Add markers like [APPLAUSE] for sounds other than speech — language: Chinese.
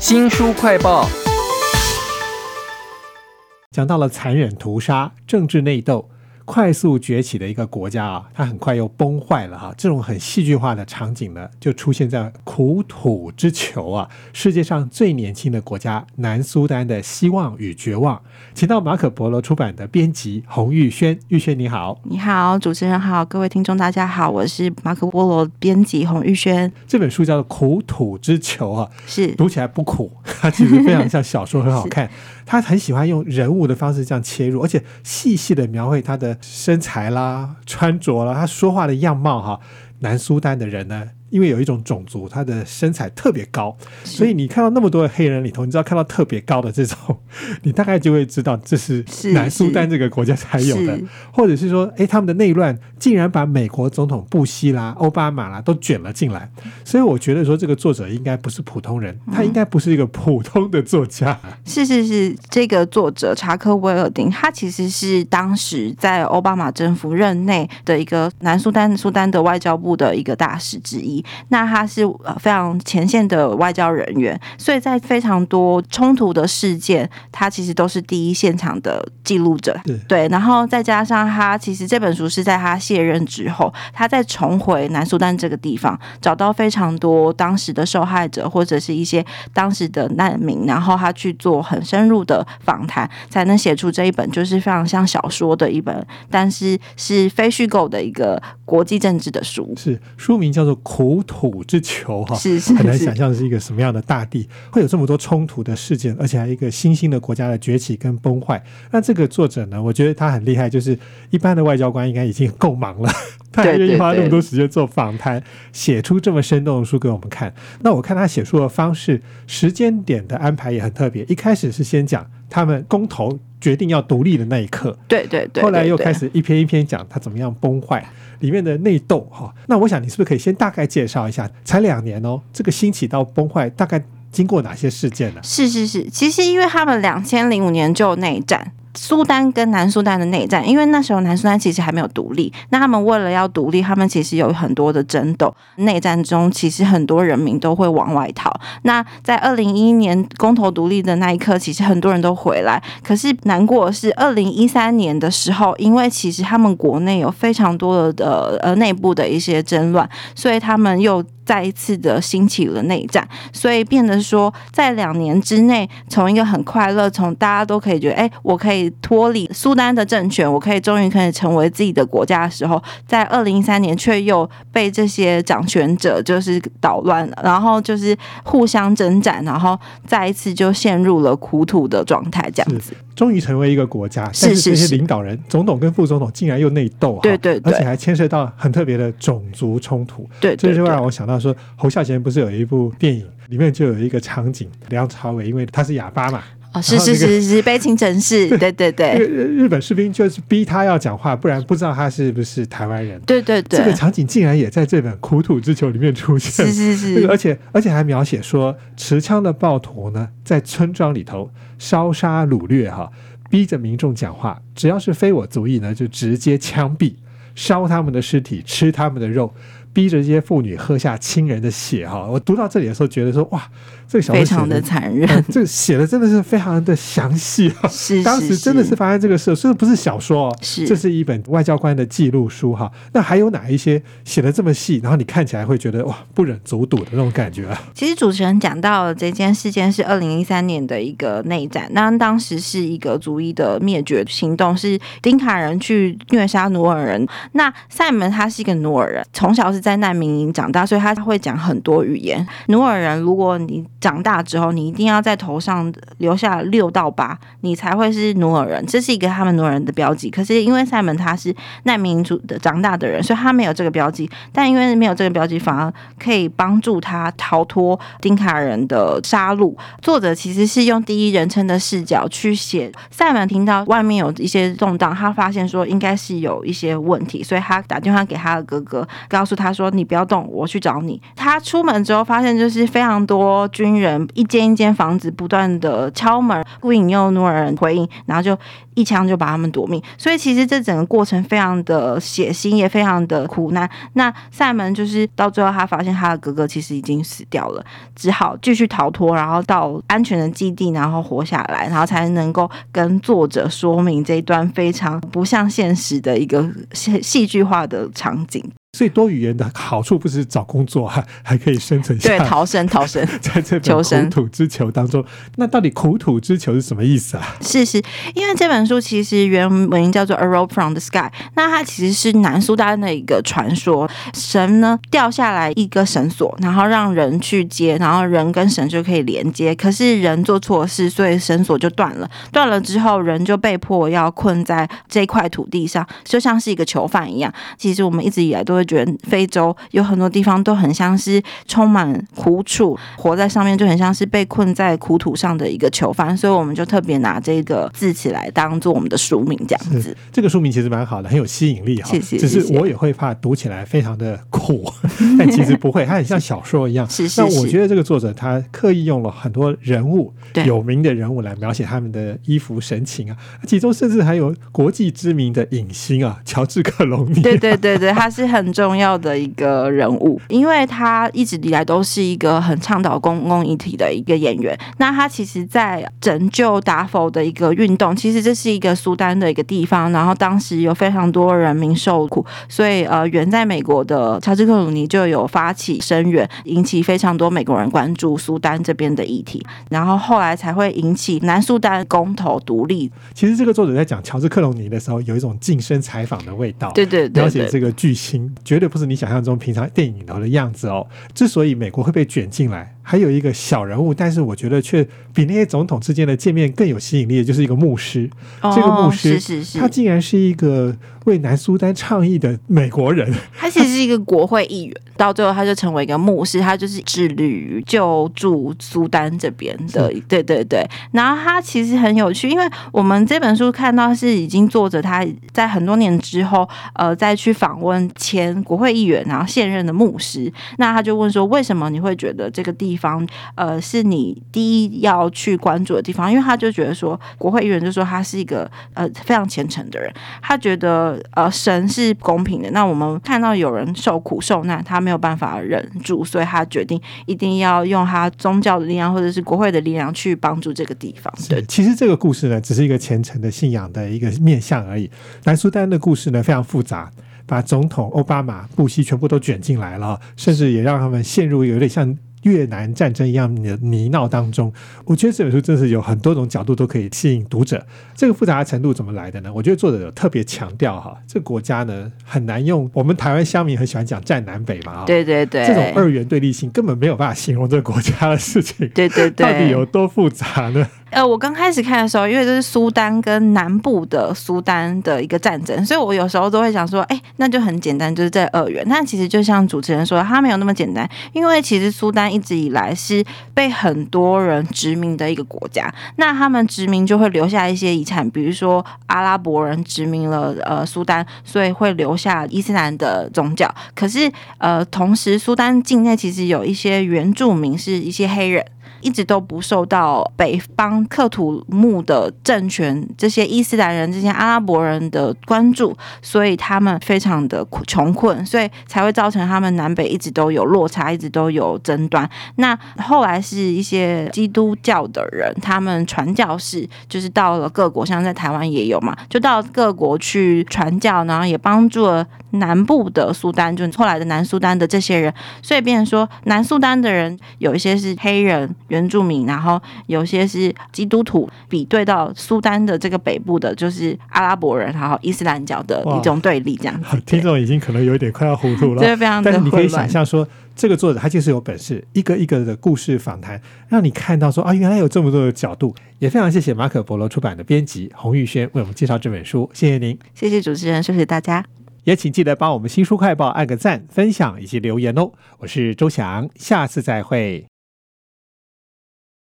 新书快报，讲到了残忍屠杀、政治内斗。快速崛起的一个国家啊，它很快又崩坏了哈。这种很戏剧化的场景呢，就出现在苦土之囚啊，世界上最年轻的国家南苏丹的希望与绝望。请到马可波罗出版的编辑洪玉轩，玉轩你好，你好，主持人好，各位听众大家好，我是马可波罗编辑洪玉轩。这本书叫做《苦土之囚》啊，是读起来不苦，它其实非常像小说，很好 [LAUGHS] 看。他很喜欢用人物的方式这样切入，而且细细的描绘他的身材啦、穿着啦、他说话的样貌哈。南苏丹的人呢？因为有一种种族，他的身材特别高，所以你看到那么多的黑人里头，你知道看到特别高的这种，[LAUGHS] 你大概就会知道这是南苏丹这个国家才有的，或者是说，哎，他们的内乱竟然把美国总统布希啦、奥巴马啦都卷了进来，所以我觉得说这个作者应该不是普通人，他应该不是一个普通的作家。是是是，这个作者查克威尔丁，他其实是当时在奥巴马政府任内的一个南苏丹苏丹的外交部的一个大使之一。那他是非常前线的外交人员，所以在非常多冲突的事件，他其实都是第一现场的记录者。对，然后再加上他其实这本书是在他卸任之后，他再重回南苏丹这个地方，找到非常多当时的受害者或者是一些当时的难民，然后他去做很深入的访谈，才能写出这一本就是非常像小说的一本，但是是非虚构的一个国际政治的书。是书名叫做《苦》。苦土之囚哈，是是很难想象是一个什么样的大地，会有这么多冲突的事件，而且还一个新兴的国家的崛起跟崩坏。那这个作者呢，我觉得他很厉害，就是一般的外交官应该已经够忙了，[LAUGHS] [LAUGHS] 他还愿意花那么多时间做访谈，写出这么生动的书给我们看。那我看他写书的方式、时间点的安排也很特别，一开始是先讲他们公投决定要独立的那一刻，对对对，后来又开始一篇一篇讲他怎么样崩坏。里面的内斗哈，那我想你是不是可以先大概介绍一下？才两年哦，这个兴起到崩坏大概经过哪些事件呢？是是是，其实因为他们两千零五年就内战。苏丹跟南苏丹的内战，因为那时候南苏丹其实还没有独立，那他们为了要独立，他们其实有很多的争斗。内战中，其实很多人民都会往外逃。那在二零一一年公投独立的那一刻，其实很多人都回来。可是难过的是，二零一三年的时候，因为其实他们国内有非常多的呃内部的一些争乱，所以他们又。再一次的兴起了内战，所以变得说，在两年之内，从一个很快乐，从大家都可以觉得，哎，我可以脱离苏丹的政权，我可以终于可以成为自己的国家的时候，在二零一三年却又被这些掌权者就是捣乱了，然后就是互相征战，然后再一次就陷入了苦土的状态，这样子。终于成为一个国家，但是这些领导人、总统跟副总统竟然又内斗，对对，而且还牵涉到很特别的种族冲突，对，这就让我想到说，侯孝贤不是有一部电影，里面就有一个场景，梁朝伟因为他是哑巴嘛，哦，是是是是悲情城市，对对对，日本士兵就是逼他要讲话，不然不知道他是不是台湾人，对对对，这个场景竟然也在这本《苦土之囚》里面出现，是是是，而且而且还描写说，持枪的暴徒呢，在村庄里头烧杀掳掠，哈。逼着民众讲话，只要是非我族裔呢，就直接枪毙，烧他们的尸体，吃他们的肉。逼着这些妇女喝下亲人的血哈！我读到这里的时候，觉得说哇，这个小说非常的残忍，这写的真的是非常的详细啊！[LAUGHS] 是，当时真的是发生这个事，这不是小说哦，是，这是一本外交官的记录书哈。那还有哪一些写的这么细，然后你看起来会觉得哇，不忍卒睹的那种感觉啊？其实主持人讲到这件事件是二零一三年的一个内战，那当时是一个族裔的灭绝行动，是丁卡人去虐杀努尔人。那塞门他是一个努尔人，从小是。在难民营长大，所以他会讲很多语言。努尔人，如果你长大之后，你一定要在头上留下六到八，你才会是努尔人。这是一个他们努尔人的标记。可是因为塞门他是难民族的长大的人，所以他没有这个标记。但因为没有这个标记，反而可以帮助他逃脱丁卡人的杀戮。作者其实是用第一人称的视角去写。塞门听到外面有一些动荡，他发现说应该是有一些问题，所以他打电话给他的哥哥，告诉他。他说：“你不要动，我去找你。”他出门之后发现，就是非常多军人一间一间房子不断的敲门，不引诱努尔人回应，然后就一枪就把他们夺命。所以其实这整个过程非常的血腥，也非常的苦难。那塞门就是到最后，他发现他的哥哥其实已经死掉了，只好继续逃脱，然后到安全的基地，然后活下来，然后才能够跟作者说明这一段非常不像现实的一个戏戏剧化的场景。所以多语言的好处不是找工作，还还可以生存下对，来。逃生，逃生。[LAUGHS] 在这本求生苦土之囚当中，那到底苦土之囚是什么意思啊？是是，因为这本书其实原文叫做《A Rope from the Sky》，那它其实是南苏丹的一个传说，神呢掉下来一个绳索，然后让人去接，然后人跟神就可以连接。可是人做错事，所以绳索就断了。断了之后，人就被迫要困在这块土地上，就像是一个囚犯一样。其实我们一直以来都会觉得，非洲有很多地方都很像是充满苦楚，活在上面就很像是被困在苦土上的一个囚犯，所以我们就特别拿这个字起来当做我们的书名，这样子。这个书名其实蛮好的，很有吸引力哈。谢谢只是我也会怕读起来非常的苦，[LAUGHS] 但其实不会，它很像小说一样。是是是那我觉得这个作者他刻意用了很多人物，对有名的人物来描写他们的衣服神情啊，其中甚至还有国际知名的影星啊，乔治克隆尼。对对对对，他是很重要的一个人物，因为他一直以来都是一个很倡导公共议题的一个演员。那他其实，在拯救达否的一个运动，其实这是一个苏丹的一个地方，然后当时有非常多人民受苦，所以呃，远在美国的乔治克鲁尼就有发起声援，引起非常多美国人关注苏丹这边的议题，然后后来才会引起南苏丹公投独立。其实这个作者在讲乔治克鲁尼的时候，有一种近身采访的味道。对对对对描写这个巨星，绝对不是你想象中平常电影里头的样子哦。之所以美国会被卷进来，还有一个小人物，但是我觉得却比那些总统之间的见面更有吸引力的，就是一个牧师。这个牧哦师，是是是，他竟然是一个为南苏丹倡议的美国人。他其实是一个国会议员，到最后他就成为一个牧师，他就是致力于救助苏丹这边的，对对对。然后他其实很有趣，因为我们这本书看到是已经作者他在很多年之后，呃，再去访问前国会议员，然后现任的牧师，那他就问说，为什么你会觉得这个地方，呃，是你第一要去关注的地方？因为他就觉得说，国会议员就说他是一个呃非常虔诚的人，他觉得呃神是公平的。那我们看到有人受苦受难，他没有办法忍住，所以他决定一定要用他宗教的力量或者是国会的力量去帮助这个地方。对对，其实这个故事呢，只是一个虔诚的信仰的一个面向而已。南苏丹的故事呢，非常复杂，把总统奥巴马、布希全部都卷进来了，甚至也让他们陷入有点像。越南战争一样的泥淖当中，我觉得这本书真是有很多种角度都可以吸引读者。这个复杂的程度怎么来的呢？我觉得作者有特别强调哈，这个国家呢很难用我们台湾乡民很喜欢讲战南北嘛，哈，对对对，这种二元对立性根本没有办法形容这个国家的事情。对对对，到底有多复杂呢？呃，我刚开始看的时候，因为这是苏丹跟南部的苏丹的一个战争，所以我有时候都会想说，哎，那就很简单，就是在二元。但其实就像主持人说，它没有那么简单，因为其实苏丹一直以来是被很多人殖民的一个国家，那他们殖民就会留下一些遗产，比如说阿拉伯人殖民了呃苏丹，所以会留下伊斯兰的宗教。可是呃，同时苏丹境内其实有一些原住民是一些黑人。一直都不受到北方克土木的政权、这些伊斯兰人、这些阿拉伯人的关注，所以他们非常的穷困，所以才会造成他们南北一直都有落差，一直都有争端。那后来是一些基督教的人，他们传教士，就是到了各国，像在台湾也有嘛，就到各国去传教，然后也帮助了南部的苏丹，就后来的南苏丹的这些人，所以变成说南苏丹的人有一些是黑人。原住民，然后有些是基督徒，比对到苏丹的这个北部的，就是阿拉伯人，然后伊斯兰教的一种对立，这样子。[LAUGHS] 听众已经可能有一点快要糊涂了，对，非常的但是你可以想象说，这个作者他就是有本事，一个一个的故事访谈，让你看到说啊，原来有这么多的角度。也非常谢谢马可波罗出版的编辑洪玉轩为我们介绍这本书，谢谢您。谢谢主持人，谢谢大家。也请记得帮我们新书快报按个赞、分享以及留言哦。我是周翔，下次再会。